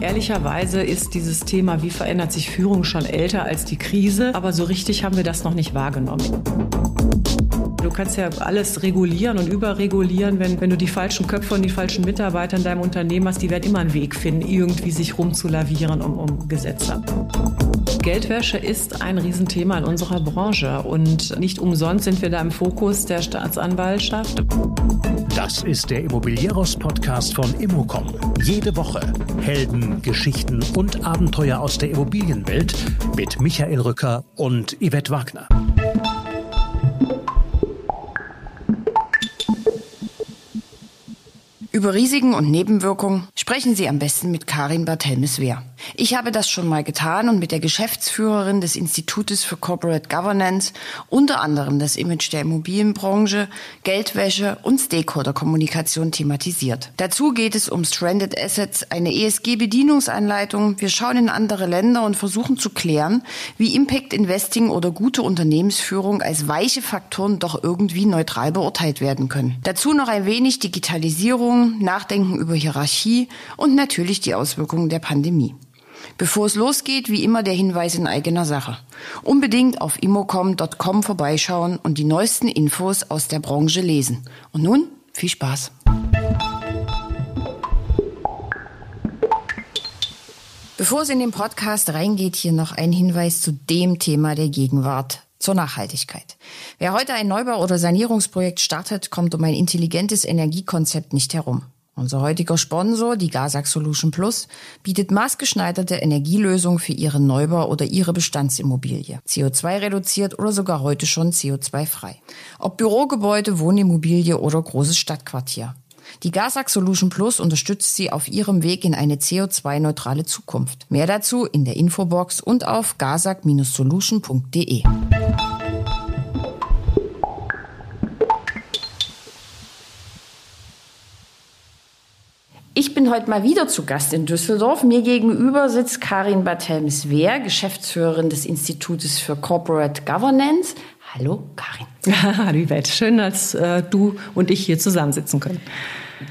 Ehrlicherweise ist dieses Thema, wie verändert sich Führung, schon älter als die Krise, aber so richtig haben wir das noch nicht wahrgenommen. Du kannst ja alles regulieren und überregulieren, wenn, wenn du die falschen Köpfe und die falschen Mitarbeiter in deinem Unternehmen hast, die werden immer einen Weg finden, irgendwie sich rumzulavieren um, um Gesetze. Geldwäsche ist ein Riesenthema in unserer Branche und nicht umsonst sind wir da im Fokus der Staatsanwaltschaft. Das ist der Immobilieros-Podcast von Immocom. Jede Woche Helden, Geschichten und Abenteuer aus der Immobilienwelt mit Michael Rücker und Yvette Wagner. Über Risiken und Nebenwirkungen sprechen Sie am besten mit Karin Barthelmes-Wehr. Ich habe das schon mal getan und mit der Geschäftsführerin des Institutes für Corporate Governance unter anderem das Image der Immobilienbranche, Geldwäsche und Stakeholder-Kommunikation thematisiert. Dazu geht es um Stranded Assets, eine ESG-Bedienungsanleitung. Wir schauen in andere Länder und versuchen zu klären, wie Impact Investing oder gute Unternehmensführung als weiche Faktoren doch irgendwie neutral beurteilt werden können. Dazu noch ein wenig Digitalisierung, Nachdenken über Hierarchie und natürlich die Auswirkungen der Pandemie. Bevor es losgeht, wie immer der Hinweis in eigener Sache. Unbedingt auf immocom.com vorbeischauen und die neuesten Infos aus der Branche lesen. Und nun viel Spaß. Bevor es in den Podcast reingeht, hier noch ein Hinweis zu dem Thema der Gegenwart zur Nachhaltigkeit. Wer heute ein Neubau- oder Sanierungsprojekt startet, kommt um ein intelligentes Energiekonzept nicht herum. Unser heutiger Sponsor, die Gasax Solution Plus, bietet maßgeschneiderte Energielösungen für Ihren Neubau oder Ihre Bestandsimmobilie. CO2 reduziert oder sogar heute schon CO2 frei. Ob Bürogebäude, Wohnimmobilie oder großes Stadtquartier. Die Gasax Solution Plus unterstützt Sie auf Ihrem Weg in eine CO2-neutrale Zukunft. Mehr dazu in der Infobox und auf gasac-solution.de. Ich bin heute mal wieder zu Gast in Düsseldorf. Mir gegenüber sitzt Karin Barthelmes-Wehr, Geschäftsführerin des Institutes für Corporate Governance. Hallo, Karin. Hallo, Yvette. Schön, dass äh, du und ich hier zusammensitzen können.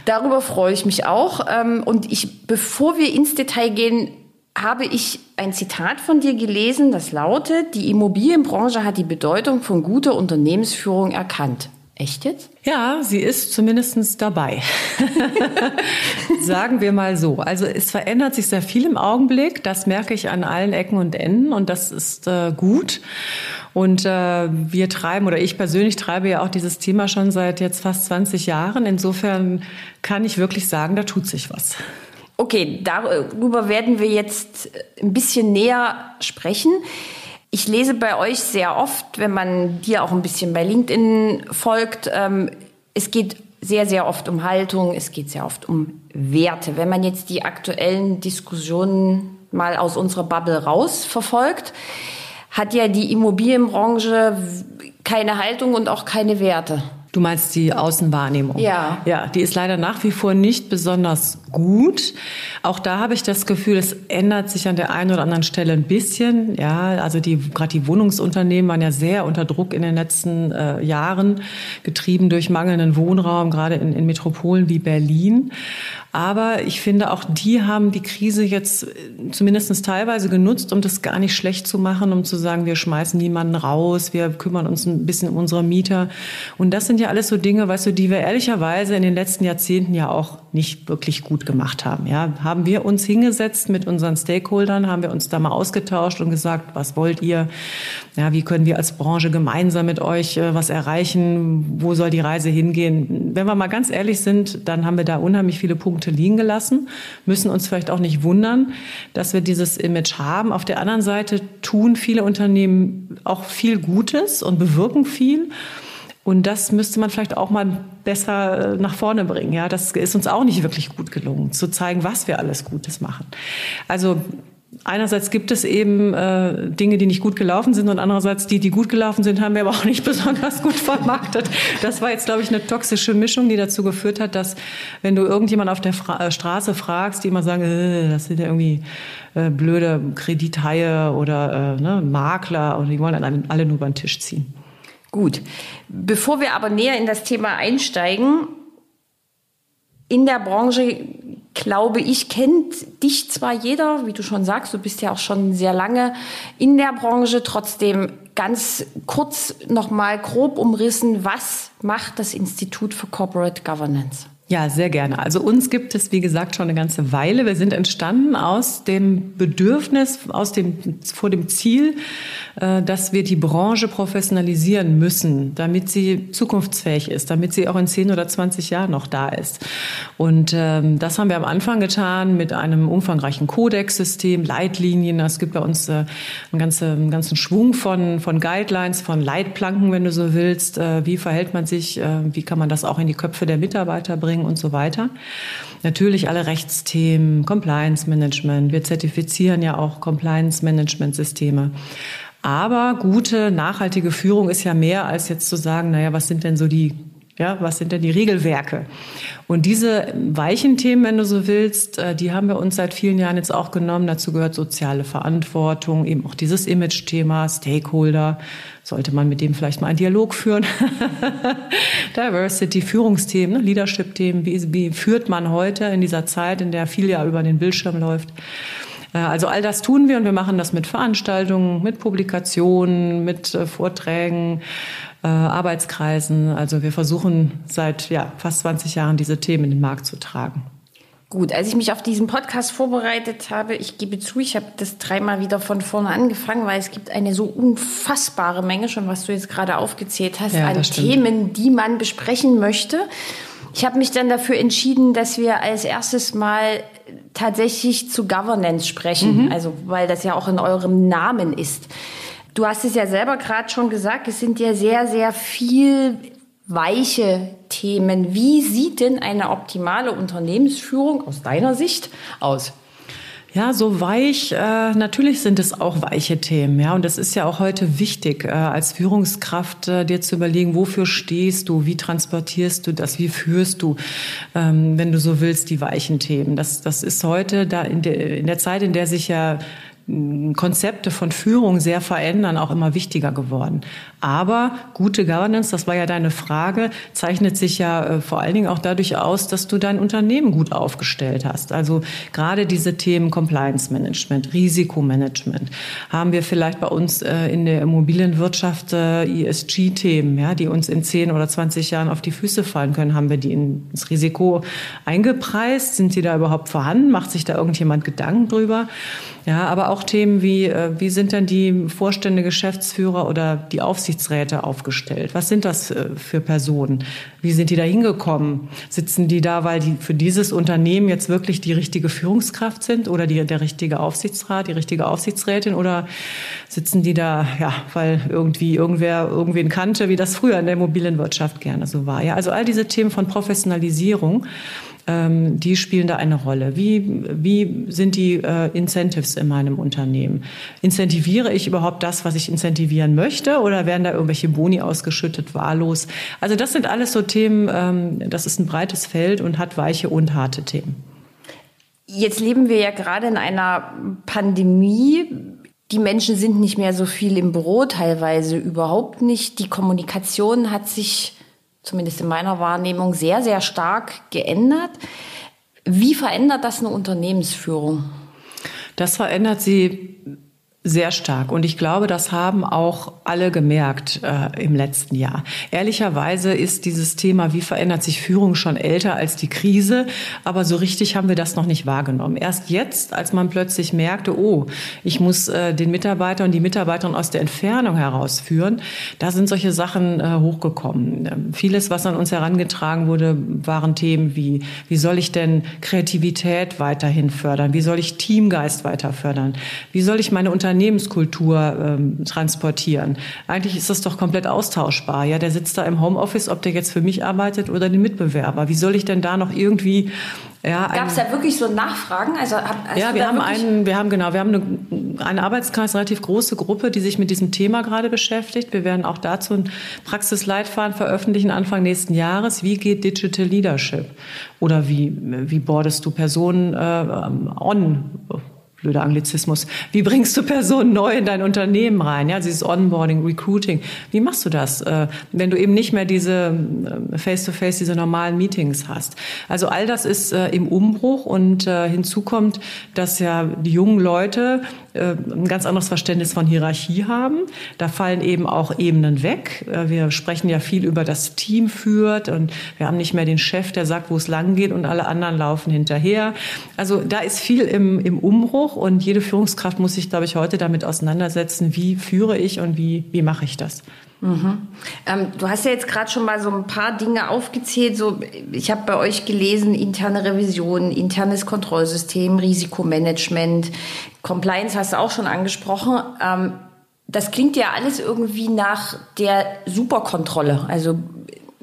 Darüber freue ich mich auch. Ähm, und ich, bevor wir ins Detail gehen, habe ich ein Zitat von dir gelesen, das lautet, die Immobilienbranche hat die Bedeutung von guter Unternehmensführung erkannt. Echt jetzt? Ja, sie ist zumindest dabei. Sagen wir mal so. Also es verändert sich sehr viel im Augenblick. Das merke ich an allen Ecken und Enden und das ist äh, gut. Und äh, wir treiben, oder ich persönlich treibe ja auch dieses Thema schon seit jetzt fast 20 Jahren. Insofern kann ich wirklich sagen, da tut sich was. Okay, darüber werden wir jetzt ein bisschen näher sprechen. Ich lese bei euch sehr oft, wenn man dir auch ein bisschen bei LinkedIn folgt, ähm, es geht sehr, sehr oft um Haltung, es geht sehr oft um Werte. Wenn man jetzt die aktuellen Diskussionen mal aus unserer Bubble raus verfolgt, hat ja die Immobilienbranche keine Haltung und auch keine Werte. Du meinst die Außenwahrnehmung? Ja. Ja, die ist leider nach wie vor nicht besonders gut. Auch da habe ich das Gefühl, es ändert sich an der einen oder anderen Stelle ein bisschen. Ja, also die, gerade die Wohnungsunternehmen waren ja sehr unter Druck in den letzten äh, Jahren, getrieben durch mangelnden Wohnraum, gerade in, in Metropolen wie Berlin. Aber ich finde, auch die haben die Krise jetzt äh, zumindest teilweise genutzt, um das gar nicht schlecht zu machen, um zu sagen, wir schmeißen niemanden raus, wir kümmern uns ein bisschen um unsere Mieter. Und das sind ja alles so Dinge, weißt du, die wir ehrlicherweise in den letzten Jahrzehnten ja auch nicht wirklich gut gemacht haben. Ja, haben wir uns hingesetzt mit unseren Stakeholdern, haben wir uns da mal ausgetauscht und gesagt, was wollt ihr? Ja, wie können wir als Branche gemeinsam mit euch äh, was erreichen? Wo soll die Reise hingehen? Wenn wir mal ganz ehrlich sind, dann haben wir da unheimlich viele Punkte liegen gelassen, müssen uns vielleicht auch nicht wundern, dass wir dieses Image haben. Auf der anderen Seite tun viele Unternehmen auch viel Gutes und bewirken viel. Und das müsste man vielleicht auch mal besser äh, nach vorne bringen. Ja, das ist uns auch nicht wirklich gut gelungen, zu zeigen, was wir alles Gutes machen. Also Einerseits gibt es eben äh, Dinge, die nicht gut gelaufen sind und andererseits die, die gut gelaufen sind, haben wir aber auch nicht besonders gut vermarktet. Das war jetzt, glaube ich, eine toxische Mischung, die dazu geführt hat, dass wenn du irgendjemand auf der Fra äh, Straße fragst, die immer sagen, äh, das sind ja irgendwie äh, blöde Kredithaie oder äh, ne, Makler und die wollen dann alle nur über den Tisch ziehen. Gut. Bevor wir aber näher in das Thema einsteigen, in der Branche glaube ich, kennt dich zwar jeder, wie du schon sagst, du bist ja auch schon sehr lange in der Branche, trotzdem ganz kurz nochmal grob umrissen, was macht das Institut für Corporate Governance? Ja, sehr gerne. Also uns gibt es, wie gesagt, schon eine ganze Weile. Wir sind entstanden aus dem Bedürfnis, aus dem, vor dem Ziel, äh, dass wir die Branche professionalisieren müssen, damit sie zukunftsfähig ist, damit sie auch in 10 oder 20 Jahren noch da ist. Und ähm, das haben wir am Anfang getan mit einem umfangreichen Kodex-System, Leitlinien. Es gibt bei uns äh, einen, ganzen, Schwung von, von Guidelines, von Leitplanken, wenn du so willst. Äh, wie verhält man sich? Wie kann man das auch in die Köpfe der Mitarbeiter bringen? Bringen und so weiter. Natürlich alle Rechtsthemen, Compliance Management. Wir zertifizieren ja auch Compliance Management Systeme. Aber gute, nachhaltige Führung ist ja mehr als jetzt zu sagen, naja, was sind denn so die ja, was sind denn die Regelwerke? Und diese weichen Themen, wenn du so willst, äh, die haben wir uns seit vielen Jahren jetzt auch genommen. Dazu gehört soziale Verantwortung, eben auch dieses Image-Thema, Stakeholder. Sollte man mit dem vielleicht mal einen Dialog führen? Diversity, Führungsthemen, ne, Leadership-Themen. Wie, wie führt man heute in dieser Zeit, in der viel ja über den Bildschirm läuft? Äh, also all das tun wir und wir machen das mit Veranstaltungen, mit Publikationen, mit äh, Vorträgen, äh, Arbeitskreisen. Also wir versuchen seit ja, fast 20 Jahren diese Themen in den Markt zu tragen. Gut, als ich mich auf diesen Podcast vorbereitet habe, ich gebe zu, ich habe das dreimal wieder von vorne angefangen, weil es gibt eine so unfassbare Menge, schon was du jetzt gerade aufgezählt hast, ja, an Themen, die man besprechen möchte. Ich habe mich dann dafür entschieden, dass wir als erstes mal tatsächlich zu Governance sprechen, mhm. also weil das ja auch in eurem Namen ist. Du hast es ja selber gerade schon gesagt, es sind ja sehr, sehr viel weiche Themen. Wie sieht denn eine optimale Unternehmensführung aus deiner Sicht aus? Ja, so weich. Äh, natürlich sind es auch weiche Themen, ja. Und es ist ja auch heute wichtig, äh, als Führungskraft äh, dir zu überlegen, wofür stehst du, wie transportierst du das, wie führst du, ähm, wenn du so willst, die weichen Themen. Das, das ist heute da in der, in der Zeit, in der sich ja Konzepte von Führung sehr verändern, auch immer wichtiger geworden. Aber gute Governance, das war ja deine Frage, zeichnet sich ja äh, vor allen Dingen auch dadurch aus, dass du dein Unternehmen gut aufgestellt hast. Also gerade diese Themen Compliance Management, Risikomanagement haben wir vielleicht bei uns äh, in der Immobilienwirtschaft äh, ESG-Themen, ja, die uns in 10 oder 20 Jahren auf die Füße fallen können. Haben wir die ins Risiko eingepreist? Sind sie da überhaupt vorhanden? Macht sich da irgendjemand Gedanken drüber? Ja, aber auch Themen wie, äh, wie sind denn die Vorstände, Geschäftsführer oder die Aufsichtsräte aufgestellt? Was sind das äh, für Personen? Wie sind die da hingekommen? Sitzen die da, weil die für dieses Unternehmen jetzt wirklich die richtige Führungskraft sind oder die, der richtige Aufsichtsrat, die richtige Aufsichtsrätin oder sitzen die da, ja, weil irgendwie irgendwer irgendwen kannte, wie das früher in der Immobilienwirtschaft gerne so war? Ja, also all diese Themen von Professionalisierung ähm, die spielen da eine Rolle. Wie, wie sind die äh, Incentives in meinem Unternehmen? Incentiviere ich überhaupt das, was ich incentivieren möchte oder werden da irgendwelche Boni ausgeschüttet, wahllos? Also das sind alles so Themen, ähm, das ist ein breites Feld und hat weiche und harte Themen. Jetzt leben wir ja gerade in einer Pandemie. Die Menschen sind nicht mehr so viel im Büro, teilweise überhaupt nicht. Die Kommunikation hat sich zumindest in meiner Wahrnehmung, sehr, sehr stark geändert. Wie verändert das eine Unternehmensführung? Das verändert sie sehr stark. Und ich glaube, das haben auch alle gemerkt äh, im letzten Jahr. Ehrlicherweise ist dieses Thema, wie verändert sich Führung, schon älter als die Krise. Aber so richtig haben wir das noch nicht wahrgenommen. Erst jetzt, als man plötzlich merkte, oh, ich muss äh, den Mitarbeiter und die Mitarbeiterin aus der Entfernung herausführen, da sind solche Sachen äh, hochgekommen. Ähm, vieles, was an uns herangetragen wurde, waren Themen wie, wie soll ich denn Kreativität weiterhin fördern? Wie soll ich Teamgeist weiter fördern? Wie soll ich meine Unternehmen Unternehmenskultur ähm, transportieren. Eigentlich ist das doch komplett austauschbar. Ja, der sitzt da im Homeoffice, ob der jetzt für mich arbeitet oder den Mitbewerber. Wie soll ich denn da noch irgendwie ja, Gab es da wirklich so Nachfragen? Also, ja, wir haben einen, wir haben genau, wir haben eine, eine Arbeitskreis, relativ große Gruppe, die sich mit diesem Thema gerade beschäftigt. Wir werden auch dazu ein Praxisleitfaden veröffentlichen Anfang nächsten Jahres. Wie geht Digital Leadership? Oder wie, wie bordest du Personen äh, on? Blöder Anglizismus. Wie bringst du Personen neu in dein Unternehmen rein? Ja, dieses Onboarding, Recruiting. Wie machst du das, äh, wenn du eben nicht mehr diese äh, Face-to-Face, -face, diese normalen Meetings hast? Also all das ist äh, im Umbruch und hinzu kommt, dass ja die jungen Leute ein ganz anderes Verständnis von Hierarchie haben. Da fallen eben auch Ebenen weg. Wir sprechen ja viel über das Team führt und wir haben nicht mehr den Chef, der sagt, wo es lang geht und alle anderen laufen hinterher. Also da ist viel im, im Umbruch und jede Führungskraft muss sich, glaube ich, heute damit auseinandersetzen, wie führe ich und wie, wie mache ich das. Mhm. Ähm, du hast ja jetzt gerade schon mal so ein paar Dinge aufgezählt. So, ich habe bei euch gelesen, interne Revision, internes Kontrollsystem, Risikomanagement, Compliance hast du auch schon angesprochen. Ähm, das klingt ja alles irgendwie nach der Superkontrolle. Also,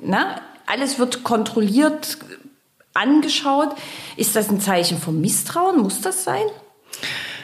na, alles wird kontrolliert, angeschaut. Ist das ein Zeichen von Misstrauen? Muss das sein?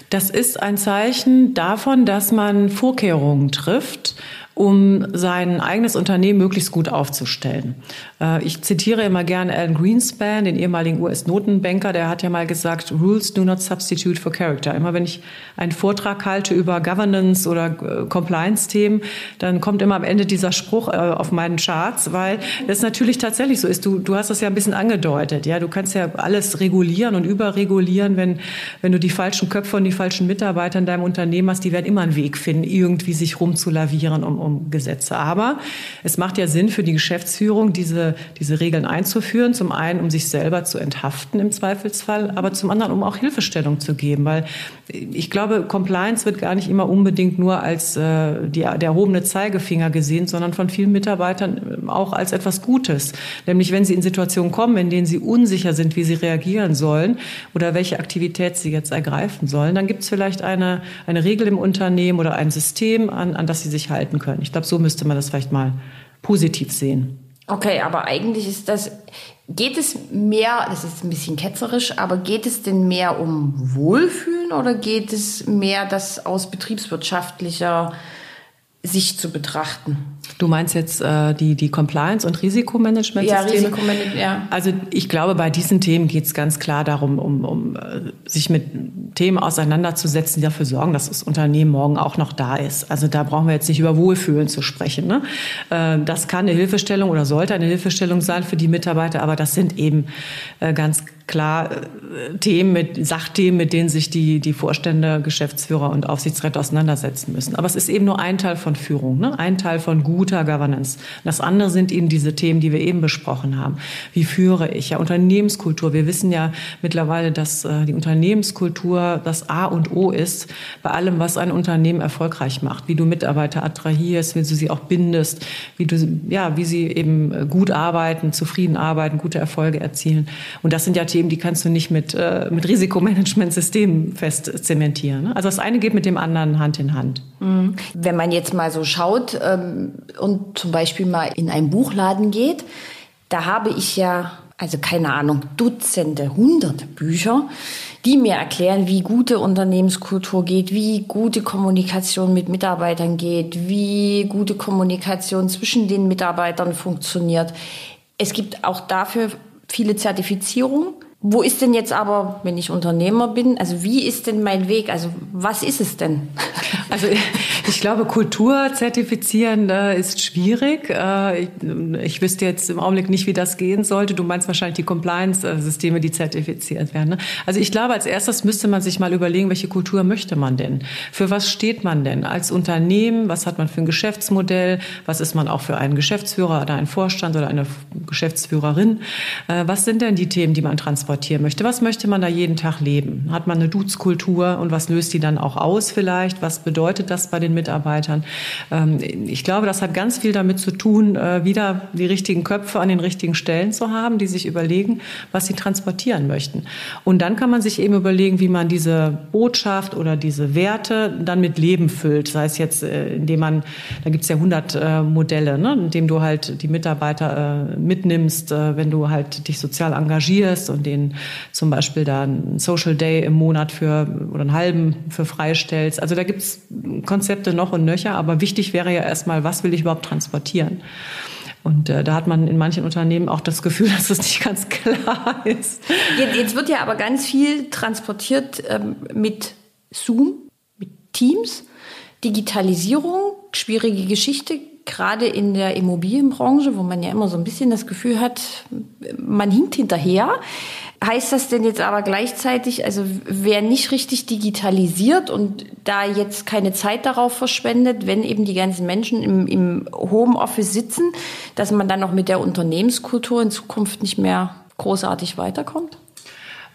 Das ist ein Zeichen davon, dass man Vorkehrungen trifft, um sein eigenes Unternehmen möglichst gut aufzustellen. Äh, ich zitiere immer gerne Alan Greenspan, den ehemaligen US-Notenbanker, der hat ja mal gesagt, Rules do not substitute for character. Immer wenn ich einen Vortrag halte über Governance oder äh, Compliance-Themen, dann kommt immer am Ende dieser Spruch äh, auf meinen Charts, weil das natürlich tatsächlich so ist. Du, du hast das ja ein bisschen angedeutet. Ja, du kannst ja alles regulieren und überregulieren, wenn, wenn du die falschen Köpfe und die falschen Mitarbeiter in deinem Unternehmen hast, die werden immer einen Weg finden, irgendwie sich rumzulavieren um, um Gesetze. Aber es macht ja Sinn für die Geschäftsführung, diese diese, Regeln einzuführen. Zum einen, um sich selber zu enthaften im Zweifelsfall, aber zum anderen, um auch Hilfestellung zu geben. Weil ich glaube, Compliance wird gar nicht immer unbedingt nur als äh, die, der erhobene Zeigefinger gesehen, sondern von vielen Mitarbeitern auch als etwas Gutes. Nämlich, wenn sie in Situationen kommen, in denen sie unsicher sind, wie sie reagieren sollen oder welche Aktivität sie jetzt ergreifen sollen, dann gibt es vielleicht eine, eine Regel im Unternehmen oder ein System, an, an das sie sich halten können. Ich glaube, so müsste man das vielleicht mal positiv sehen. Okay, aber eigentlich ist das, geht es mehr, das ist ein bisschen ketzerisch, aber geht es denn mehr um Wohlfühlen oder geht es mehr, das aus betriebswirtschaftlicher Sicht zu betrachten? Du meinst jetzt äh, die, die Compliance- und Risikomanagement-Systeme? Ja, Risikomanagement, ja. Also ich glaube, bei diesen Themen geht es ganz klar darum, um, um äh, sich mit Themen auseinanderzusetzen, die dafür sorgen, dass das Unternehmen morgen auch noch da ist. Also da brauchen wir jetzt nicht über Wohlfühlen zu sprechen. Ne? Äh, das kann eine Hilfestellung oder sollte eine Hilfestellung sein für die Mitarbeiter, aber das sind eben äh, ganz klar äh, Themen mit Sachthemen, mit denen sich die, die Vorstände, Geschäftsführer und Aufsichtsräte auseinandersetzen müssen. Aber es ist eben nur ein Teil von Führung, ne? ein Teil von guter Governance. Das andere sind eben diese Themen, die wir eben besprochen haben. Wie führe ich? Ja, Unternehmenskultur. Wir wissen ja mittlerweile, dass äh, die Unternehmenskultur das A und O ist bei allem, was ein Unternehmen erfolgreich macht. Wie du Mitarbeiter attrahierst, wie du sie auch bindest, wie du, ja, wie sie eben gut arbeiten, zufrieden arbeiten, gute Erfolge erzielen. Und das sind ja Themen, Themen, die kannst du nicht mit, äh, mit Risikomanagementsystemen fest zementieren. Ne? Also das eine geht mit dem anderen Hand in Hand. Mhm. Wenn man jetzt mal so schaut ähm, und zum Beispiel mal in einen Buchladen geht, da habe ich ja, also keine Ahnung, Dutzende, hunderte Bücher, die mir erklären, wie gute Unternehmenskultur geht, wie gute Kommunikation mit Mitarbeitern geht, wie gute Kommunikation zwischen den Mitarbeitern funktioniert. Es gibt auch dafür viele Zertifizierungen. Wo ist denn jetzt aber, wenn ich Unternehmer bin, also wie ist denn mein Weg? Also was ist es denn? Also ich glaube, Kultur zertifizieren äh, ist schwierig. Äh, ich, ich, wüsste jetzt im Augenblick nicht, wie das gehen sollte. Du meinst wahrscheinlich die Compliance-Systeme, die zertifiziert werden. Ne? Also ich glaube, als erstes müsste man sich mal überlegen, welche Kultur möchte man denn? Für was steht man denn als Unternehmen? Was hat man für ein Geschäftsmodell? Was ist man auch für einen Geschäftsführer oder einen Vorstand oder eine Geschäftsführerin? Äh, was sind denn die Themen, die man transportieren möchte. Was möchte man da jeden Tag leben? Hat man eine Duzkultur und was löst die dann auch aus vielleicht? Was bedeutet das bei den Mitarbeitern? Ähm, ich glaube, das hat ganz viel damit zu tun, äh, wieder die richtigen Köpfe an den richtigen Stellen zu haben, die sich überlegen, was sie transportieren möchten. Und dann kann man sich eben überlegen, wie man diese Botschaft oder diese Werte dann mit Leben füllt. Sei es jetzt, äh, indem man, da gibt es ja 100 äh, Modelle, ne? indem du halt die Mitarbeiter mitnimmst, wenn du halt dich sozial engagierst und den den zum Beispiel da einen Social Day im Monat für oder einen halben für freistellst. Also da gibt es Konzepte noch und nöcher, aber wichtig wäre ja erstmal, was will ich überhaupt transportieren? Und äh, da hat man in manchen Unternehmen auch das Gefühl, dass das nicht ganz klar ist. Jetzt, jetzt wird ja aber ganz viel transportiert ähm, mit Zoom, mit Teams, Digitalisierung, schwierige Geschichte, gerade in der Immobilienbranche, wo man ja immer so ein bisschen das Gefühl hat, man hinkt hinterher. Heißt das denn jetzt aber gleichzeitig, also wer nicht richtig digitalisiert und da jetzt keine Zeit darauf verschwendet, wenn eben die ganzen Menschen im, im Homeoffice sitzen, dass man dann noch mit der Unternehmenskultur in Zukunft nicht mehr großartig weiterkommt?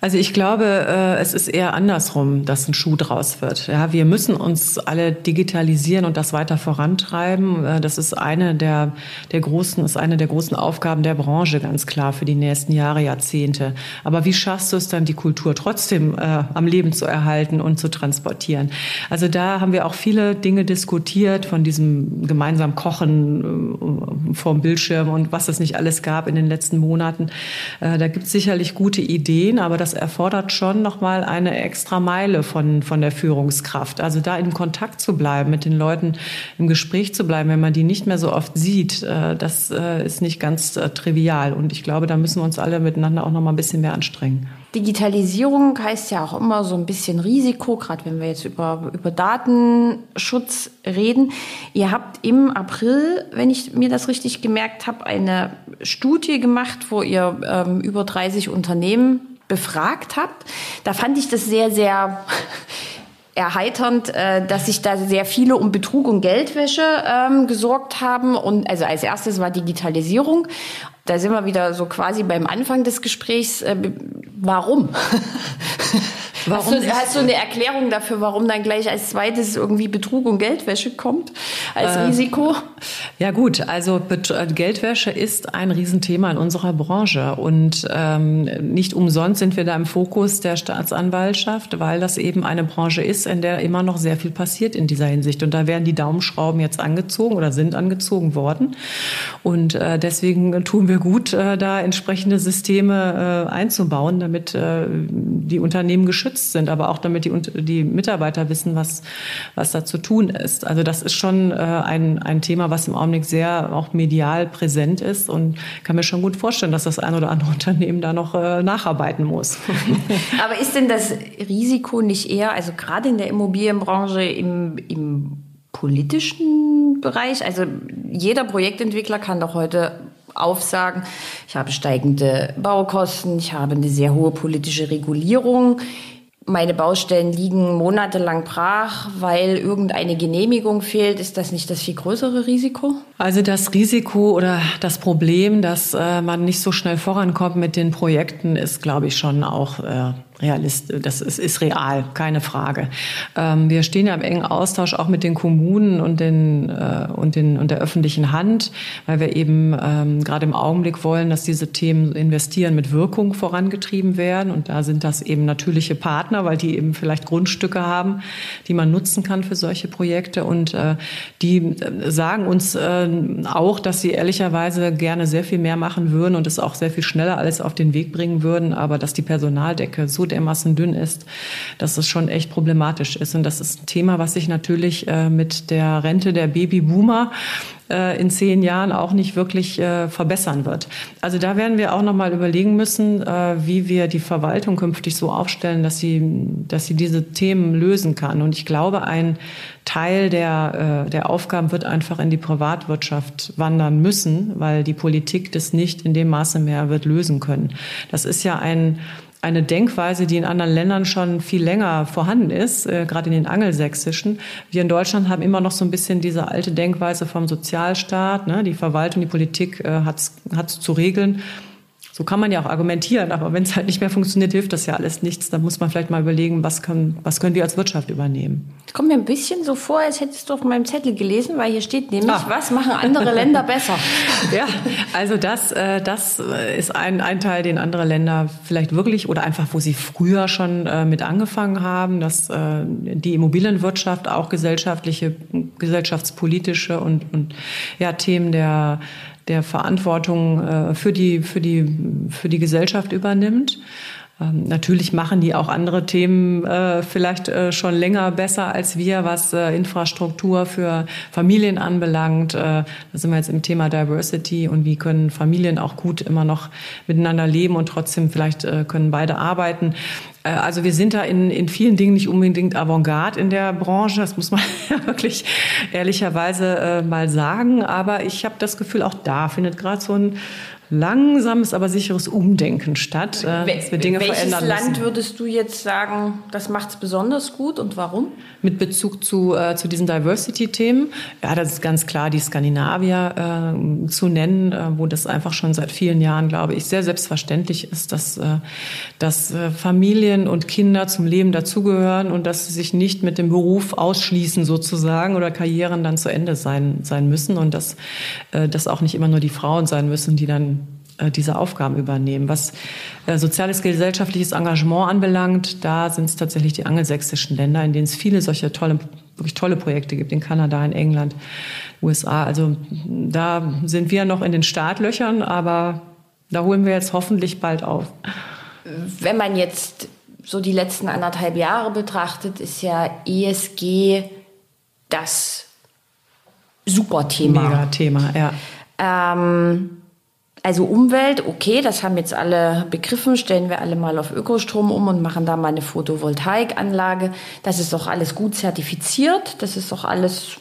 Also ich glaube, äh, es ist eher andersrum, dass ein Schuh draus wird. Ja, wir müssen uns alle digitalisieren und das weiter vorantreiben. Äh, das ist eine der, der großen, ist eine der großen Aufgaben der Branche, ganz klar, für die nächsten Jahre, Jahrzehnte. Aber wie schaffst du es dann, die Kultur trotzdem äh, am Leben zu erhalten und zu transportieren? Also da haben wir auch viele Dinge diskutiert von diesem gemeinsam Kochen äh, vorm Bildschirm und was es nicht alles gab in den letzten Monaten. Äh, da gibt es sicherlich gute Ideen, aber das erfordert schon nochmal eine extra Meile von, von der Führungskraft. Also da in Kontakt zu bleiben, mit den Leuten im Gespräch zu bleiben, wenn man die nicht mehr so oft sieht, äh, das äh, ist nicht ganz äh, trivial. Und ich glaube, da müssen wir uns alle miteinander auch nochmal ein bisschen mehr anstrengen. Digitalisierung heißt ja auch immer so ein bisschen Risiko, gerade wenn wir jetzt über, über Datenschutz reden. Ihr habt im April, wenn ich mir das richtig gemerkt habe, eine Studie gemacht, wo ihr ähm, über 30 Unternehmen befragt habt. Da fand ich das sehr, sehr erheiternd, äh, dass sich da sehr viele um Betrug und Geldwäsche ähm, gesorgt haben. Und also als erstes war Digitalisierung. Da sind wir wieder so quasi beim Anfang des Gesprächs. Äh, warum? Warum hast, du, hast du eine Erklärung dafür, warum dann gleich als zweites irgendwie Betrug und Geldwäsche kommt als äh, Risiko? Ja gut, also äh, Geldwäsche ist ein Riesenthema in unserer Branche und ähm, nicht umsonst sind wir da im Fokus der Staatsanwaltschaft, weil das eben eine Branche ist, in der immer noch sehr viel passiert in dieser Hinsicht und da werden die Daumenschrauben jetzt angezogen oder sind angezogen worden und äh, deswegen tun wir gut, äh, da entsprechende Systeme äh, einzubauen, damit äh, die Unternehmen geschützt geschützt sind, aber auch damit die, die Mitarbeiter wissen, was, was da zu tun ist. Also das ist schon äh, ein, ein Thema, was im Augenblick sehr auch medial präsent ist und kann mir schon gut vorstellen, dass das ein oder andere Unternehmen da noch äh, nacharbeiten muss. aber ist denn das Risiko nicht eher, also gerade in der Immobilienbranche im, im politischen Bereich? Also jeder Projektentwickler kann doch heute aufsagen, ich habe steigende Baukosten, ich habe eine sehr hohe politische Regulierung meine Baustellen liegen monatelang brach, weil irgendeine Genehmigung fehlt. Ist das nicht das viel größere Risiko? Also das Risiko oder das Problem, dass äh, man nicht so schnell vorankommt mit den Projekten, ist, glaube ich, schon auch äh, realist, das ist, ist real, keine Frage. Ähm, wir stehen ja im engen Austausch auch mit den Kommunen und, den, äh, und, den, und der öffentlichen Hand, weil wir eben ähm, gerade im Augenblick wollen, dass diese Themen investieren mit Wirkung vorangetrieben werden. Und da sind das eben natürliche Partner, weil die eben vielleicht Grundstücke haben, die man nutzen kann für solche Projekte. Und äh, die äh, sagen uns äh, auch, dass sie ehrlicherweise gerne sehr viel mehr machen würden und es auch sehr viel schneller alles auf den Weg bringen würden, aber dass die Personaldecke so dermaßen dünn ist, dass es schon echt problematisch ist. Und das ist ein Thema, was sich natürlich äh, mit der Rente der Babyboomer äh, in zehn Jahren auch nicht wirklich äh, verbessern wird. Also da werden wir auch noch mal überlegen müssen, wie wir die Verwaltung künftig so aufstellen, dass sie, dass sie diese Themen lösen kann. Und ich glaube, ein Teil der, der Aufgaben wird einfach in die Privatwirtschaft wandern müssen, weil die Politik das nicht in dem Maße mehr wird lösen können. Das ist ja ein eine Denkweise, die in anderen Ländern schon viel länger vorhanden ist, äh, gerade in den angelsächsischen. Wir in Deutschland haben immer noch so ein bisschen diese alte Denkweise vom Sozialstaat. Ne? Die Verwaltung, die Politik äh, hat es zu regeln. So kann man ja auch argumentieren, aber wenn es halt nicht mehr funktioniert, hilft das ja alles nichts. Dann muss man vielleicht mal überlegen, was können, was können wir als Wirtschaft übernehmen. Es kommt mir ein bisschen so vor, als hättest du auf meinem Zettel gelesen, weil hier steht nämlich, ah. was machen andere Länder besser? ja, also das, äh, das ist ein, ein Teil, den andere Länder vielleicht wirklich oder einfach, wo sie früher schon äh, mit angefangen haben, dass äh, die Immobilienwirtschaft auch gesellschaftliche, gesellschaftspolitische und, und ja, Themen der der Verantwortung äh, für, die, für, die, für die Gesellschaft übernimmt. Ähm, natürlich machen die auch andere Themen äh, vielleicht äh, schon länger besser als wir, was äh, Infrastruktur für Familien anbelangt. Äh, da sind wir jetzt im Thema Diversity und wie können Familien auch gut immer noch miteinander leben und trotzdem vielleicht äh, können beide arbeiten. Äh, also wir sind da in, in vielen Dingen nicht unbedingt Avantgarde in der Branche, das muss man wirklich ehrlicherweise mal sagen. Aber ich habe das Gefühl, auch da findet gerade so ein langsames, aber sicheres Umdenken statt, äh, dass wir Dinge Welches verändern müssen. Land würdest du jetzt sagen, das macht es besonders gut und warum? Mit Bezug zu, äh, zu diesen Diversity-Themen, ja, das ist ganz klar die Skandinavier äh, zu nennen, äh, wo das einfach schon seit vielen Jahren, glaube ich, sehr selbstverständlich ist, dass, äh, dass äh, Familien und Kinder zum Leben dazugehören und dass sie sich nicht mit dem Beruf ausschließen sozusagen oder Karrieren dann zu Ende sein, sein müssen und dass, äh, dass auch nicht immer nur die Frauen sein müssen, die dann diese Aufgaben übernehmen. Was äh, soziales gesellschaftliches Engagement anbelangt, da sind es tatsächlich die angelsächsischen Länder, in denen es viele solche tolle, wirklich tolle Projekte gibt, in Kanada, in England, USA. Also da sind wir noch in den Startlöchern, aber da holen wir jetzt hoffentlich bald auf. Wenn man jetzt so die letzten anderthalb Jahre betrachtet, ist ja ESG das Superthema. Mega-Thema, ja. Ähm, also Umwelt, okay, das haben jetzt alle begriffen, stellen wir alle mal auf Ökostrom um und machen da mal eine Photovoltaikanlage. Das ist doch alles gut zertifiziert, das ist doch alles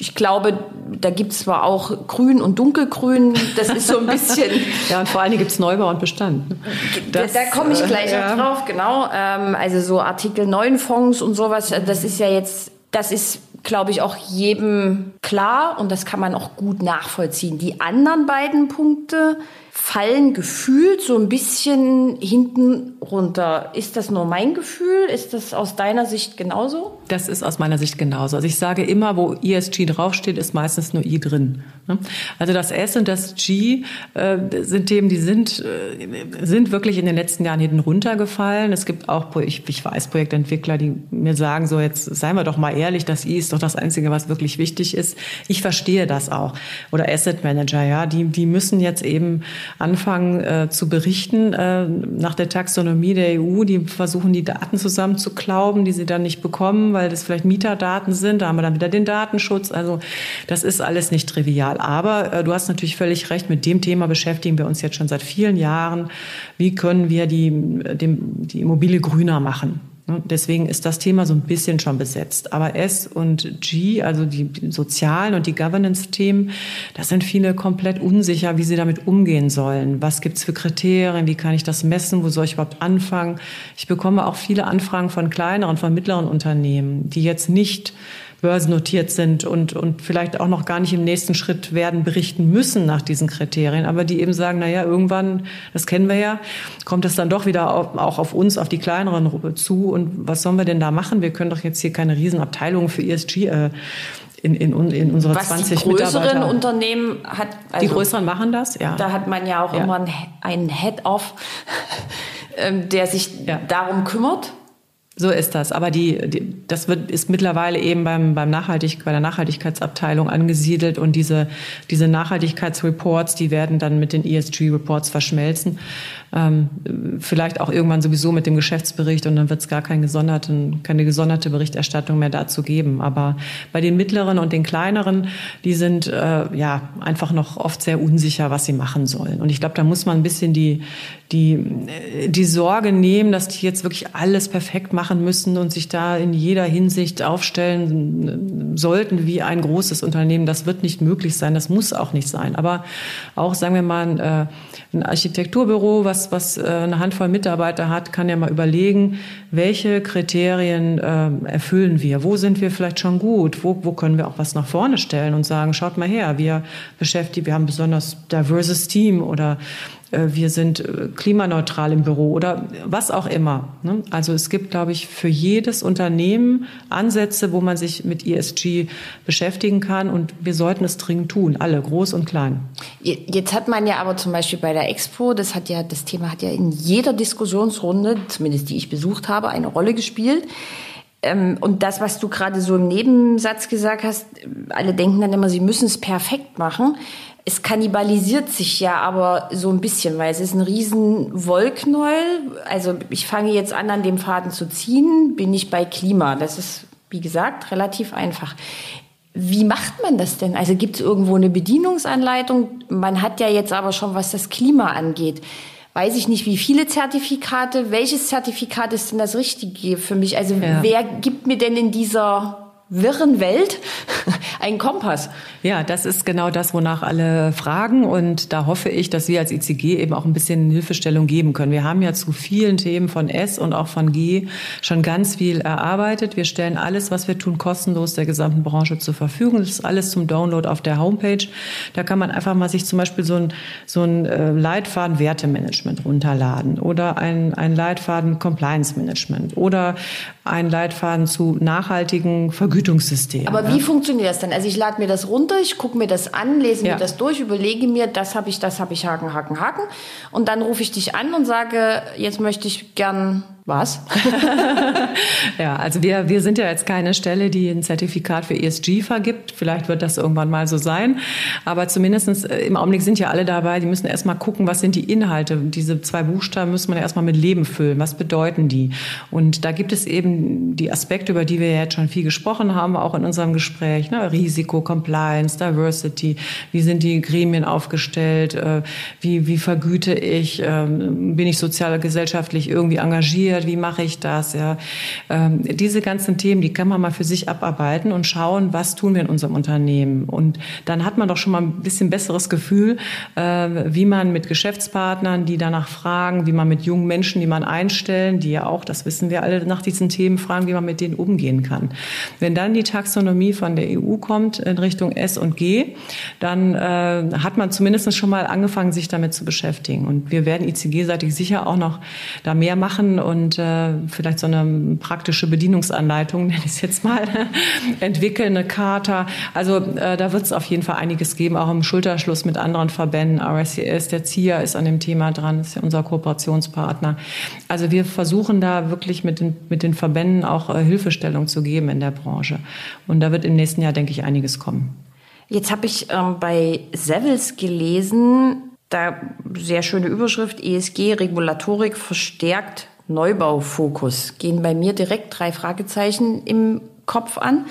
ich glaube, da gibt es zwar auch Grün und Dunkelgrün, das ist so ein bisschen. ja, und vor allem gibt es Neubau und Bestand. Das, da, da komme ich gleich äh, noch drauf, genau. Ähm, also so Artikel 9 Fonds und sowas, das ist ja jetzt, das ist glaube ich, auch jedem klar und das kann man auch gut nachvollziehen. Die anderen beiden Punkte, fallen gefühlt so ein bisschen hinten runter. Ist das nur mein Gefühl? Ist das aus deiner Sicht genauso? Das ist aus meiner Sicht genauso. Also ich sage immer, wo ESG draufsteht, ist meistens nur I drin. Ne? Also das S und das G äh, sind Themen, die sind, äh, sind wirklich in den letzten Jahren hinten runtergefallen. Es gibt auch, ich, ich weiß, Projektentwickler, die mir sagen, so jetzt seien wir doch mal ehrlich, das I ist doch das Einzige, was wirklich wichtig ist. Ich verstehe das auch. Oder Asset Manager, ja, die, die müssen jetzt eben anfangen äh, zu berichten äh, nach der Taxonomie der EU. Die versuchen, die Daten zusammenzuklauben, die sie dann nicht bekommen, weil das vielleicht Mieterdaten sind. Da haben wir dann wieder den Datenschutz. Also das ist alles nicht trivial. Aber äh, du hast natürlich völlig recht, mit dem Thema beschäftigen wir uns jetzt schon seit vielen Jahren. Wie können wir die, dem, die Immobilie grüner machen? Ne, deswegen ist das Thema so ein bisschen schon besetzt. Aber S und G, also die sozialen und die Governance-Themen, da sind viele komplett unsicher, wie sie damit umgehen sollen. Was gibt's für Kriterien? Wie kann ich das messen? Wo soll ich überhaupt anfangen? Ich bekomme auch viele Anfragen von kleineren, von mittleren Unternehmen, die jetzt nicht börsennotiert sind und, und vielleicht auch noch gar nicht im nächsten Schritt werden berichten müssen nach diesen Kriterien, aber die eben sagen, na ja, irgendwann, das kennen wir ja, kommt es dann doch wieder auf, auch auf uns, auf die kleineren zu und was sollen wir denn da machen? Wir können doch jetzt hier keine Riesenabteilung für ESG äh, in, in, in unsere Was 20 die größeren. Unternehmen hat also, die größeren machen das ja da hat man ja auch ja. immer einen Head-off ähm, der sich ja. darum kümmert so ist das. Aber die, die, das wird, ist mittlerweile eben beim, beim Nachhaltig, bei der Nachhaltigkeitsabteilung angesiedelt und diese, diese Nachhaltigkeitsreports, die werden dann mit den ESG-Reports verschmelzen. Ähm, vielleicht auch irgendwann sowieso mit dem Geschäftsbericht und dann wird es gar keinen gesonderten, keine gesonderte Berichterstattung mehr dazu geben. Aber bei den mittleren und den kleineren, die sind äh, ja einfach noch oft sehr unsicher, was sie machen sollen. Und ich glaube, da muss man ein bisschen die, die, die Sorge nehmen, dass die jetzt wirklich alles perfekt machen müssen und sich da in jeder Hinsicht aufstellen sollten wie ein großes Unternehmen. Das wird nicht möglich sein, das muss auch nicht sein. Aber auch, sagen wir mal, äh, ein Architekturbüro, was, was äh, eine Handvoll Mitarbeiter hat, kann ja mal überlegen, welche Kriterien äh, erfüllen wir? Wo sind wir vielleicht schon gut? Wo, wo können wir auch was nach vorne stellen und sagen, schaut mal her, wir beschäftigen, wir haben ein besonders diverses Team oder äh, wir sind äh, klimaneutral im Büro oder was auch immer. Ne? Also es gibt, glaube ich, für jedes Unternehmen Ansätze, wo man sich mit ESG beschäftigen kann und wir sollten es dringend tun, alle, groß und klein. Jetzt hat man ja aber zum Beispiel bei der Expo, das hat ja, das Thema hat ja in jeder Diskussionsrunde, zumindest die ich besucht habe, eine Rolle gespielt. Ähm, und das, was du gerade so im Nebensatz gesagt hast, alle denken dann immer, sie müssen es perfekt machen es kannibalisiert sich ja aber so ein bisschen, weil es ist ein riesen Wollknäuel. Also ich fange jetzt an, an dem Faden zu ziehen, bin ich bei Klima. Das ist, wie gesagt, relativ einfach. Wie macht man das denn? Also gibt es irgendwo eine Bedienungsanleitung? Man hat ja jetzt aber schon, was das Klima angeht, weiß ich nicht, wie viele Zertifikate. Welches Zertifikat ist denn das Richtige für mich? Also ja. wer gibt mir denn in dieser wirren Welt ein Kompass. Ja, das ist genau das, wonach alle fragen. Und da hoffe ich, dass wir als ICG eben auch ein bisschen Hilfestellung geben können. Wir haben ja zu vielen Themen von S und auch von G schon ganz viel erarbeitet. Wir stellen alles, was wir tun, kostenlos der gesamten Branche zur Verfügung. Das ist alles zum Download auf der Homepage. Da kann man einfach mal sich zum Beispiel so ein, so ein äh, Leitfaden Wertemanagement runterladen oder ein, ein Leitfaden Compliance Management oder ein Leitfaden zu nachhaltigen Vergütungssystemen. Aber wie funktioniert das denn? Also ich lade mir das runter, ich gucke mir das an, lese ja. mir das durch, überlege mir, das habe ich, das habe ich, Haken, Haken, Haken. Und dann rufe ich dich an und sage, jetzt möchte ich gern was? ja, also wir, wir sind ja jetzt keine Stelle, die ein Zertifikat für ESG vergibt. Vielleicht wird das irgendwann mal so sein. Aber zumindestens äh, im Augenblick sind ja alle dabei, die müssen erstmal gucken, was sind die Inhalte. Diese zwei Buchstaben müssen man ja erstmal mit Leben füllen. Was bedeuten die? Und da gibt es eben die Aspekte, über die wir jetzt schon viel gesprochen haben, auch in unserem Gespräch. Ne? Risiko, Compliance, Diversity. Wie sind die Gremien aufgestellt? Äh, wie, wie vergüte ich? Ähm, bin ich sozial, gesellschaftlich irgendwie engagiert? Passiert, wie mache ich das, ja. Ähm, diese ganzen Themen, die kann man mal für sich abarbeiten und schauen, was tun wir in unserem Unternehmen. Und dann hat man doch schon mal ein bisschen besseres Gefühl, äh, wie man mit Geschäftspartnern, die danach fragen, wie man mit jungen Menschen, die man einstellen, die ja auch, das wissen wir alle, nach diesen Themen fragen, wie man mit denen umgehen kann. Wenn dann die Taxonomie von der EU kommt in Richtung S und G, dann äh, hat man zumindest schon mal angefangen, sich damit zu beschäftigen. Und wir werden ICG-seitig sicher auch noch da mehr machen und und äh, vielleicht so eine praktische Bedienungsanleitung, nenne ich es jetzt mal, entwickeln, eine Charta. Also äh, da wird es auf jeden Fall einiges geben, auch im Schulterschluss mit anderen Verbänden. RSCS, der ZIA ist an dem Thema dran, ist ja unser Kooperationspartner. Also wir versuchen da wirklich mit den, mit den Verbänden auch äh, Hilfestellung zu geben in der Branche. Und da wird im nächsten Jahr, denke ich, einiges kommen. Jetzt habe ich ähm, bei Sevils gelesen, da sehr schöne Überschrift, ESG, Regulatorik verstärkt Neubaufokus gehen bei mir direkt drei Fragezeichen im Kopf an.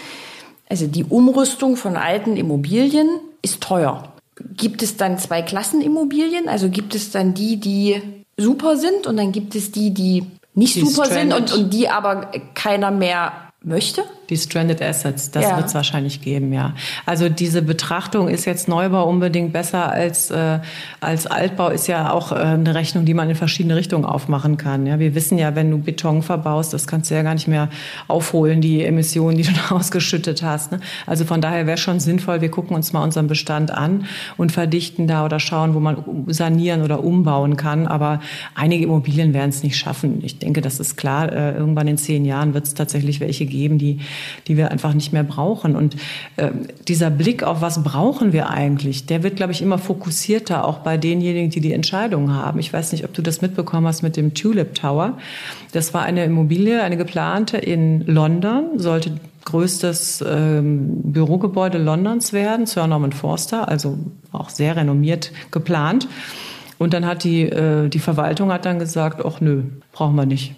Also die Umrüstung von alten Immobilien ist teuer. Gibt es dann zwei Klassen Immobilien? Also gibt es dann die, die super sind und dann gibt es die, die nicht die super sind und, und die aber keiner mehr möchte? Die Stranded Assets, das ja. wird es wahrscheinlich geben, ja. Also diese Betrachtung ist jetzt Neubau unbedingt besser als, äh, als Altbau, ist ja auch äh, eine Rechnung, die man in verschiedene Richtungen aufmachen kann. Ja, wir wissen ja, wenn du Beton verbaust, das kannst du ja gar nicht mehr aufholen, die Emissionen, die du da ausgeschüttet hast. Ne? Also von daher wäre schon sinnvoll, wir gucken uns mal unseren Bestand an und verdichten da oder schauen, wo man sanieren oder umbauen kann. Aber einige Immobilien werden es nicht schaffen. Ich denke, das ist klar. Äh, irgendwann in zehn Jahren wird es tatsächlich welche geben, die die wir einfach nicht mehr brauchen. Und äh, dieser Blick auf, was brauchen wir eigentlich, der wird, glaube ich, immer fokussierter, auch bei denjenigen, die die Entscheidungen haben. Ich weiß nicht, ob du das mitbekommen hast mit dem Tulip Tower. Das war eine Immobilie, eine geplante in London, sollte größtes ähm, Bürogebäude Londons werden, Sir Norman Forster, also auch sehr renommiert geplant. Und dann hat die, äh, die Verwaltung hat dann gesagt, ach nö, brauchen wir nicht.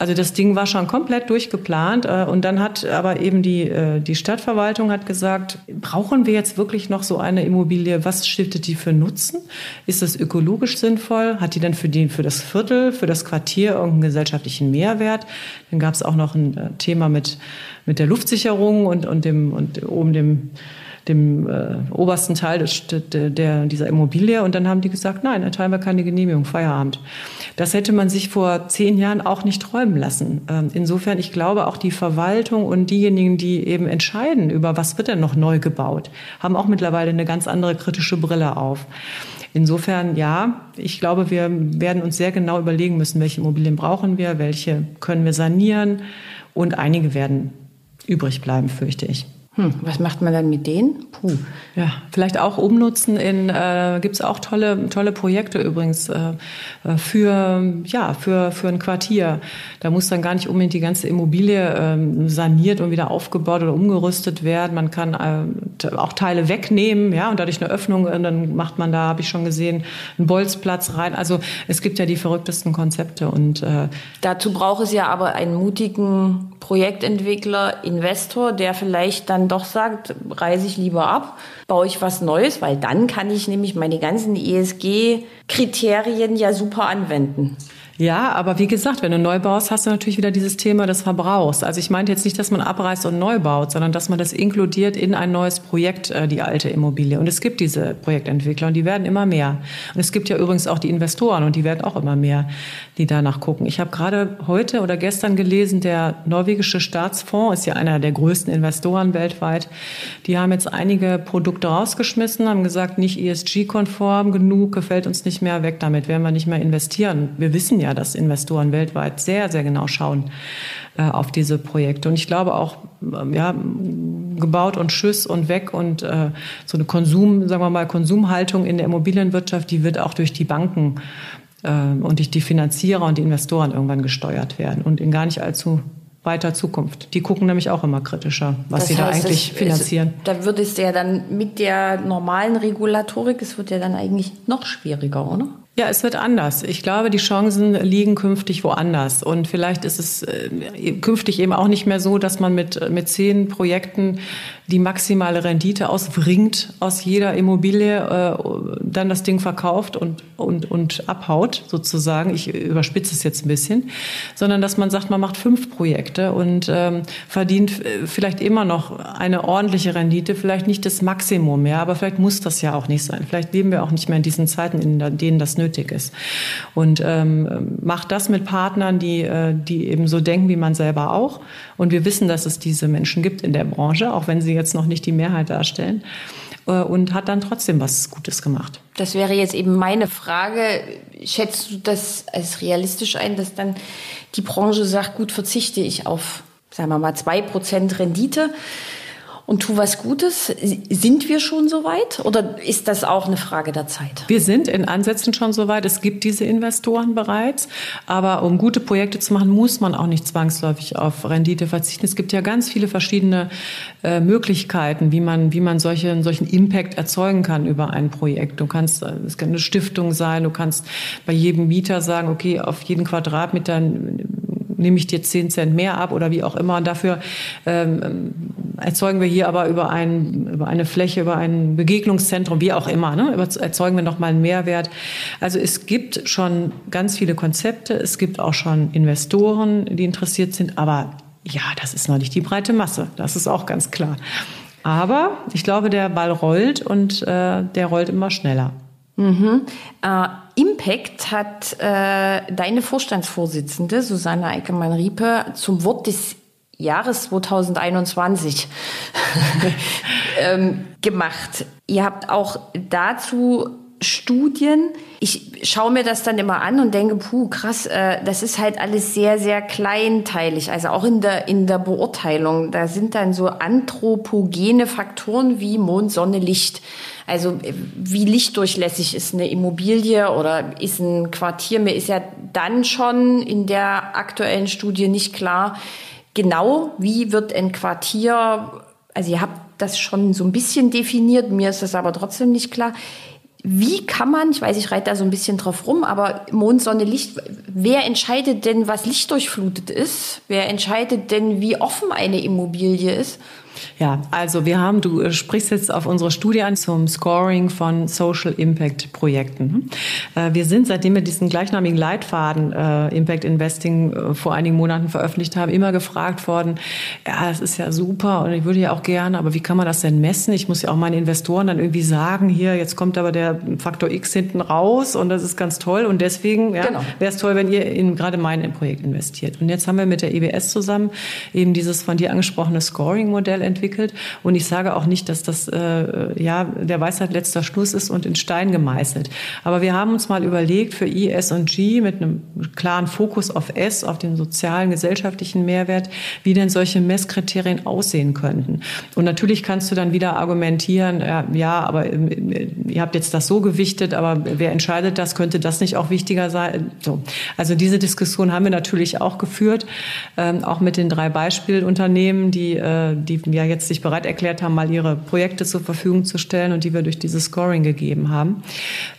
Also das Ding war schon komplett durchgeplant äh, und dann hat aber eben die, äh, die Stadtverwaltung hat gesagt, brauchen wir jetzt wirklich noch so eine Immobilie? Was stiftet die für Nutzen? Ist das ökologisch sinnvoll? Hat die denn für, die, für das Viertel, für das Quartier irgendeinen gesellschaftlichen Mehrwert? Dann gab es auch noch ein äh, Thema mit, mit der Luftsicherung und, und, dem, und oben dem dem äh, obersten Teil des, der, der, dieser Immobilie. Und dann haben die gesagt, nein, erteilen wir keine Genehmigung, Feierabend. Das hätte man sich vor zehn Jahren auch nicht träumen lassen. Ähm, insofern, ich glaube, auch die Verwaltung und diejenigen, die eben entscheiden, über was wird denn noch neu gebaut, haben auch mittlerweile eine ganz andere kritische Brille auf. Insofern, ja, ich glaube, wir werden uns sehr genau überlegen müssen, welche Immobilien brauchen wir, welche können wir sanieren und einige werden übrig bleiben, fürchte ich. Hm, was macht man dann mit denen? Puh. Ja, vielleicht auch umnutzen in, äh, gibt es auch tolle, tolle Projekte übrigens äh, äh, für, ja, für, für ein Quartier. Da muss dann gar nicht unbedingt die ganze Immobilie äh, saniert und wieder aufgebaut oder umgerüstet werden. Man kann äh, auch Teile wegnehmen, ja, und dadurch eine Öffnung, und dann macht man da, habe ich schon gesehen, einen Bolzplatz rein. Also es gibt ja die verrücktesten Konzepte und äh, dazu braucht es ja aber einen mutigen Projektentwickler, Investor, der vielleicht dann doch sagt, reise ich lieber ab, baue ich was Neues, weil dann kann ich nämlich meine ganzen ESG-Kriterien ja super anwenden. Ja, aber wie gesagt, wenn du neu baust, hast du natürlich wieder dieses Thema des Verbrauchs. Also ich meinte jetzt nicht, dass man abreißt und neu baut, sondern dass man das inkludiert in ein neues Projekt, äh, die alte Immobilie. Und es gibt diese Projektentwickler und die werden immer mehr. Und es gibt ja übrigens auch die Investoren und die werden auch immer mehr, die danach gucken. Ich habe gerade heute oder gestern gelesen, der norwegische Staatsfonds ist ja einer der größten Investoren weltweit. Die haben jetzt einige Produkte rausgeschmissen, haben gesagt, nicht ESG-konform genug, gefällt uns nicht mehr, weg damit, werden wir nicht mehr investieren. Wir wissen ja, dass Investoren weltweit sehr, sehr genau schauen äh, auf diese Projekte. Und ich glaube auch, äh, ja, gebaut und Schuss und weg und äh, so eine Konsum, sagen wir mal, Konsumhaltung in der Immobilienwirtschaft, die wird auch durch die Banken äh, und durch die Finanzierer und die Investoren irgendwann gesteuert werden und in gar nicht allzu weiter Zukunft. Die gucken nämlich auch immer kritischer, was das sie heißt, da eigentlich finanzieren. Es, da würde es ja dann mit der normalen Regulatorik, es wird ja dann eigentlich noch schwieriger, oder? Ja, es wird anders. Ich glaube, die Chancen liegen künftig woanders. Und vielleicht ist es äh, künftig eben auch nicht mehr so, dass man mit, mit zehn Projekten die maximale Rendite ausbringt aus jeder Immobilie, äh, dann das Ding verkauft und, und, und abhaut, sozusagen. Ich überspitze es jetzt ein bisschen. Sondern dass man sagt, man macht fünf Projekte und ähm, verdient äh, vielleicht immer noch eine ordentliche Rendite, vielleicht nicht das Maximum mehr, aber vielleicht muss das ja auch nicht sein. Vielleicht leben wir auch nicht mehr in diesen Zeiten, in denen das nötig nötig ist. Und ähm, macht das mit Partnern, die, äh, die eben so denken wie man selber auch. Und wir wissen, dass es diese Menschen gibt in der Branche, auch wenn sie jetzt noch nicht die Mehrheit darstellen. Äh, und hat dann trotzdem was Gutes gemacht. Das wäre jetzt eben meine Frage. Schätzt du das als realistisch ein, dass dann die Branche sagt, gut, verzichte ich auf, sagen wir mal, zwei Prozent Rendite? Und tu was Gutes. Sind wir schon so weit oder ist das auch eine Frage der Zeit? Wir sind in Ansätzen schon so weit. Es gibt diese Investoren bereits. Aber um gute Projekte zu machen, muss man auch nicht zwangsläufig auf Rendite verzichten. Es gibt ja ganz viele verschiedene äh, Möglichkeiten, wie man, wie man solche, solchen Impact erzeugen kann über ein Projekt. Du kannst, äh, es kann eine Stiftung sein. Du kannst bei jedem Mieter sagen, okay, auf jeden Quadratmeter nehme ich dir 10 Cent mehr ab oder wie auch immer. Und dafür ähm, erzeugen wir hier aber über, ein, über eine Fläche, über ein Begegnungszentrum, wie auch immer, ne, erzeugen wir nochmal einen Mehrwert. Also es gibt schon ganz viele Konzepte, es gibt auch schon Investoren, die interessiert sind, aber ja, das ist noch nicht die breite Masse, das ist auch ganz klar. Aber ich glaube, der Ball rollt und äh, der rollt immer schneller. Mhm. Äh, Impact hat äh, deine Vorstandsvorsitzende Susanne Eickemann-Riepe zum Wort des Jahres 2021 ähm, gemacht. Ihr habt auch dazu Studien. Ich schaue mir das dann immer an und denke, puh, krass, äh, das ist halt alles sehr, sehr kleinteilig. Also auch in der, in der Beurteilung. Da sind dann so anthropogene Faktoren wie Mond, Sonne, Licht. Also wie lichtdurchlässig ist eine Immobilie oder ist ein Quartier? Mir ist ja dann schon in der aktuellen Studie nicht klar, genau, wie wird ein Quartier, also ihr habt das schon so ein bisschen definiert, mir ist das aber trotzdem nicht klar. Wie kann man, ich weiß, ich reite da so ein bisschen drauf rum, aber Mond, Sonne, Licht, wer entscheidet denn, was lichtdurchflutet ist? Wer entscheidet denn, wie offen eine Immobilie ist? Ja, also wir haben, du äh, sprichst jetzt auf unsere Studie an zum Scoring von Social Impact Projekten. Äh, wir sind, seitdem wir diesen gleichnamigen Leitfaden äh, Impact Investing vor einigen Monaten veröffentlicht haben, immer gefragt worden, ja, das ist ja super und ich würde ja auch gerne, aber wie kann man das denn messen? Ich muss ja auch meinen Investoren dann irgendwie sagen, hier, jetzt kommt aber der Faktor X hinten raus und das ist ganz toll und deswegen ja, genau. wäre es toll, wenn ihr in gerade mein Projekt investiert. Und jetzt haben wir mit der EBS zusammen eben dieses von dir angesprochene Scoring-Modell Geschäftsmodell entwickelt. Und ich sage auch nicht, dass das äh, ja der Weisheit letzter Schluss ist und in Stein gemeißelt. Aber wir haben uns mal überlegt für I, und G mit einem klaren Fokus auf S, auf den sozialen, gesellschaftlichen Mehrwert, wie denn solche Messkriterien aussehen könnten. Und natürlich kannst du dann wieder argumentieren, ja, ja aber äh, ihr habt jetzt das so gewichtet, aber wer entscheidet das? Könnte das nicht auch wichtiger sein? So. Also diese Diskussion haben wir natürlich auch geführt, ähm, auch mit den drei Beispielunternehmen, die, äh, die ja jetzt sich bereit erklärt haben, mal ihre Projekte zur Verfügung zu stellen und die wir durch dieses Scoring gegeben haben.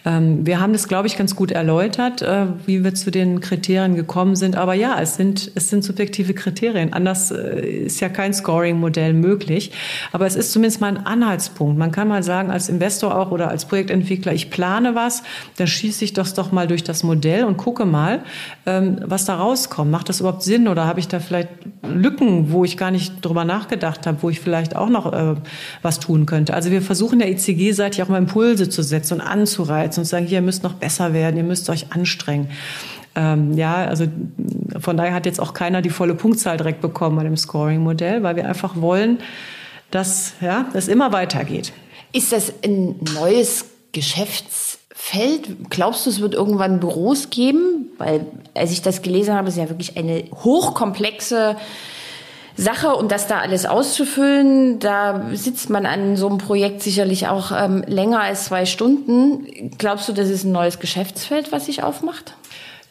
Ähm, wir haben das, glaube ich, ganz gut erläutert, äh, wie wir zu den Kriterien gekommen sind. Aber ja, es sind, es sind subjektive Kriterien. Anders äh, ist ja kein Scoring-Modell möglich. Aber es ist zumindest mal ein Anhaltspunkt. Man kann mal sagen, als Investor auch oder als Projektentwickler, ich plane was, dann schieße ich das doch mal durch das Modell und gucke mal, ähm, was da rauskommt. Macht das überhaupt Sinn oder habe ich da vielleicht Lücken, wo ich gar nicht drüber nachgedacht habe, wo ich vielleicht auch noch äh, was tun könnte? Also wir versuchen der ICG-Seite auch mal Impulse zu setzen und anzureizen und zu sagen, hier, ihr müsst noch besser werden, ihr müsst euch anstrengen. Ähm, ja, also von daher hat jetzt auch keiner die volle Punktzahl direkt bekommen bei dem Scoring-Modell, weil wir einfach wollen, dass ja, es immer weitergeht. Ist das ein neues Geschäftsfeld? Glaubst du, es wird irgendwann Büros geben? Weil, als ich das gelesen habe, ist ja wirklich eine hochkomplexe Sache und das da alles auszufüllen, da sitzt man an so einem Projekt sicherlich auch ähm, länger als zwei Stunden. Glaubst du, das ist ein neues Geschäftsfeld, was sich aufmacht?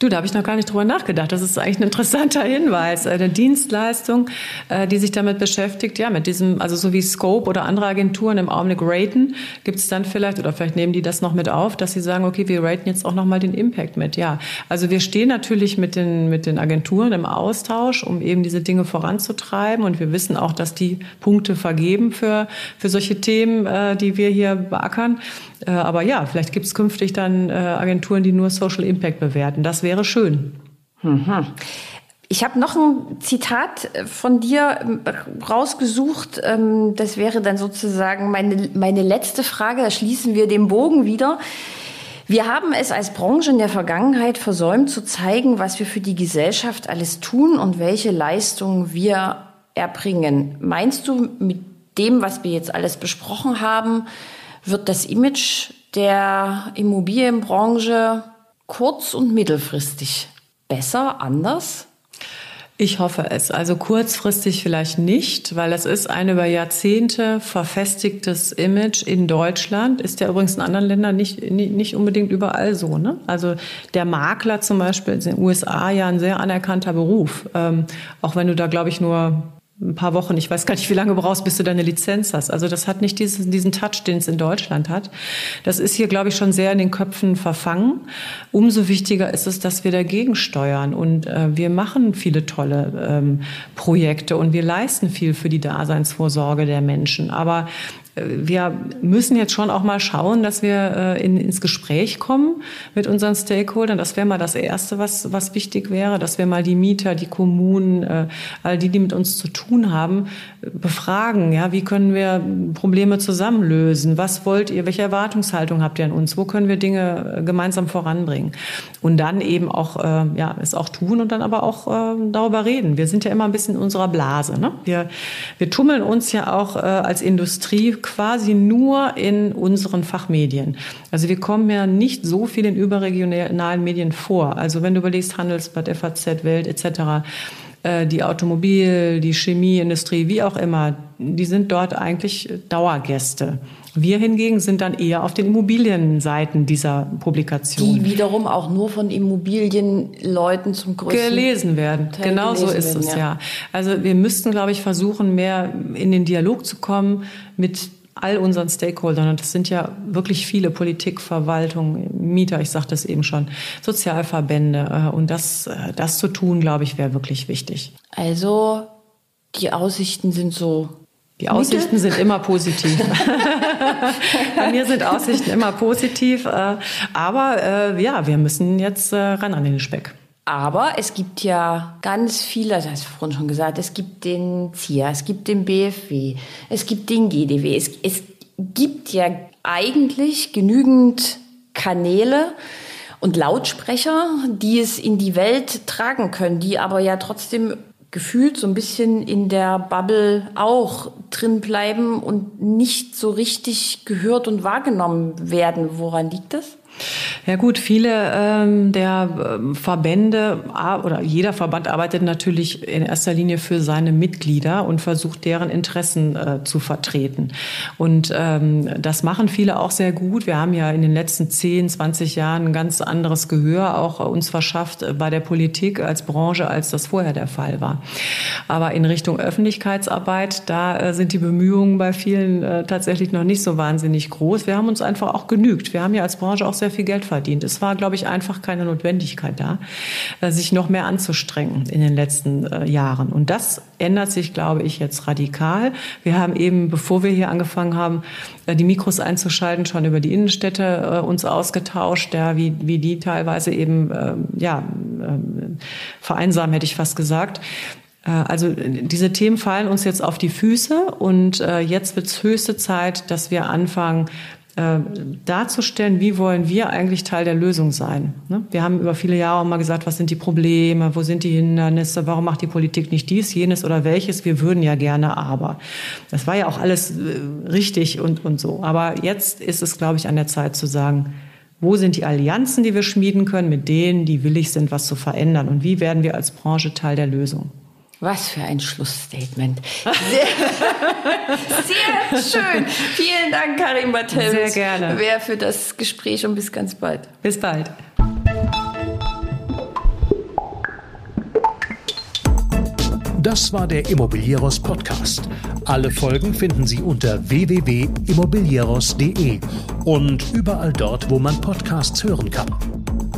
Du, da habe ich noch gar nicht drüber nachgedacht. Das ist eigentlich ein interessanter Hinweis. Eine Dienstleistung, äh, die sich damit beschäftigt, ja, mit diesem, also so wie Scope oder andere Agenturen im Augenblick raten, gibt es dann vielleicht, oder vielleicht nehmen die das noch mit auf, dass sie sagen, okay, wir raten jetzt auch nochmal den Impact mit. Ja, also wir stehen natürlich mit den, mit den Agenturen im Austausch, um eben diese Dinge voranzutreiben. Und wir wissen auch, dass die Punkte vergeben für, für solche Themen, äh, die wir hier beackern. Äh, aber ja, vielleicht gibt es künftig dann Agenturen, die nur Social Impact bewerten. Das wäre schön. Mhm. Ich habe noch ein Zitat von dir ähm, rausgesucht. Ähm, das wäre dann sozusagen meine, meine letzte Frage. Da schließen wir den Bogen wieder. Wir haben es als Branche in der Vergangenheit versäumt zu zeigen, was wir für die Gesellschaft alles tun und welche Leistungen wir erbringen. Meinst du, mit dem, was wir jetzt alles besprochen haben, wird das Image der Immobilienbranche kurz- und mittelfristig besser, anders? Ich hoffe es. Also kurzfristig vielleicht nicht, weil es ist ein über Jahrzehnte verfestigtes Image in Deutschland. Ist ja übrigens in anderen Ländern nicht, nicht unbedingt überall so. Ne? Also der Makler zum Beispiel ist in den USA ja ein sehr anerkannter Beruf. Ähm, auch wenn du da, glaube ich, nur ein paar Wochen, ich weiß gar nicht, wie lange brauchst, bis du deine Lizenz hast. Also das hat nicht diesen, diesen Touch, den es in Deutschland hat. Das ist hier, glaube ich, schon sehr in den Köpfen verfangen. Umso wichtiger ist es, dass wir dagegen steuern. Und äh, wir machen viele tolle ähm, Projekte und wir leisten viel für die Daseinsvorsorge der Menschen. Aber wir müssen jetzt schon auch mal schauen, dass wir äh, in, ins Gespräch kommen mit unseren Stakeholdern. Das wäre mal das Erste, was, was wichtig wäre, dass wir mal die Mieter, die Kommunen, äh, all die, die mit uns zu tun haben, befragen. Ja, wie können wir Probleme zusammen lösen? Was wollt ihr? Welche Erwartungshaltung habt ihr an uns? Wo können wir Dinge äh, gemeinsam voranbringen? Und dann eben auch, ja, es auch tun und dann aber auch darüber reden. Wir sind ja immer ein bisschen in unserer Blase. Ne? Wir, wir tummeln uns ja auch als Industrie quasi nur in unseren Fachmedien. Also wir kommen ja nicht so viel in überregionalen Medien vor. Also wenn du überlegst, Handelsblatt, FAZ, Welt etc., äh, die Automobil, die Chemieindustrie, wie auch immer, die sind dort eigentlich Dauergäste. Wir hingegen sind dann eher auf den Immobilienseiten dieser Publikation. Die wiederum auch nur von Immobilienleuten zum größten gelesen werden. Teil genau so ist werden, es ja. ja. Also wir müssten, glaube ich, versuchen, mehr in den Dialog zu kommen mit all unseren Stakeholdern, und das sind ja wirklich viele, Politik, Verwaltung, Mieter, ich sagte es eben schon, Sozialverbände. Äh, und das, äh, das zu tun, glaube ich, wäre wirklich wichtig. Also die Aussichten sind so die Aussichten sind immer positiv. Bei mir sind Aussichten immer positiv. Äh, aber ja, wir müssen jetzt ran an den Speck. Aber es gibt ja ganz viele, das hast du vorhin schon gesagt, es gibt den ZIA, es gibt den BFW, es gibt den GDW. Es, es gibt ja eigentlich genügend Kanäle und Lautsprecher, die es in die Welt tragen können, die aber ja trotzdem gefühlt so ein bisschen in der Bubble auch drin bleiben und nicht so richtig gehört und wahrgenommen werden. Woran liegt das? Ja gut, viele ähm, der ähm, Verbände oder jeder Verband arbeitet natürlich in erster Linie für seine Mitglieder und versucht deren Interessen äh, zu vertreten. Und ähm, das machen viele auch sehr gut. Wir haben ja in den letzten 10, 20 Jahren ein ganz anderes Gehör auch uns verschafft äh, bei der Politik als Branche, als das vorher der Fall war. Aber in Richtung Öffentlichkeitsarbeit, da äh, sind die Bemühungen bei vielen äh, tatsächlich noch nicht so wahnsinnig groß. Wir haben uns einfach auch genügt. Wir haben ja als Branche auch sehr viel Geld verdient. Es war, glaube ich, einfach keine Notwendigkeit da, äh, sich noch mehr anzustrengen in den letzten äh, Jahren. Und das ändert sich, glaube ich, jetzt radikal. Wir haben eben, bevor wir hier angefangen haben, äh, die Mikros einzuschalten, schon über die Innenstädte uns ausgetauscht, ja, wie, wie die teilweise eben, ähm, ja, ähm, vereinsamen, hätte ich fast gesagt. Also diese Themen fallen uns jetzt auf die Füße und jetzt wird es höchste Zeit, dass wir anfangen, äh, darzustellen, wie wollen wir eigentlich Teil der Lösung sein. Ne? Wir haben über viele Jahre mal gesagt, was sind die Probleme, wo sind die Hindernisse, warum macht die Politik nicht dies, jenes oder welches, wir würden ja gerne aber. Das war ja auch alles äh, richtig und, und so. Aber jetzt ist es, glaube ich, an der Zeit zu sagen, wo sind die Allianzen, die wir schmieden können mit denen, die willig sind, was zu verändern? Und wie werden wir als Branche Teil der Lösung? Was für ein Schlussstatement. Sehr, sehr schön. Vielen Dank, Karin Bartels. Sehr gerne. Wer für das Gespräch und bis ganz bald. Bis bald. Das war der Immobilieros Podcast. Alle Folgen finden Sie unter www.immobilieros.de und überall dort, wo man Podcasts hören kann.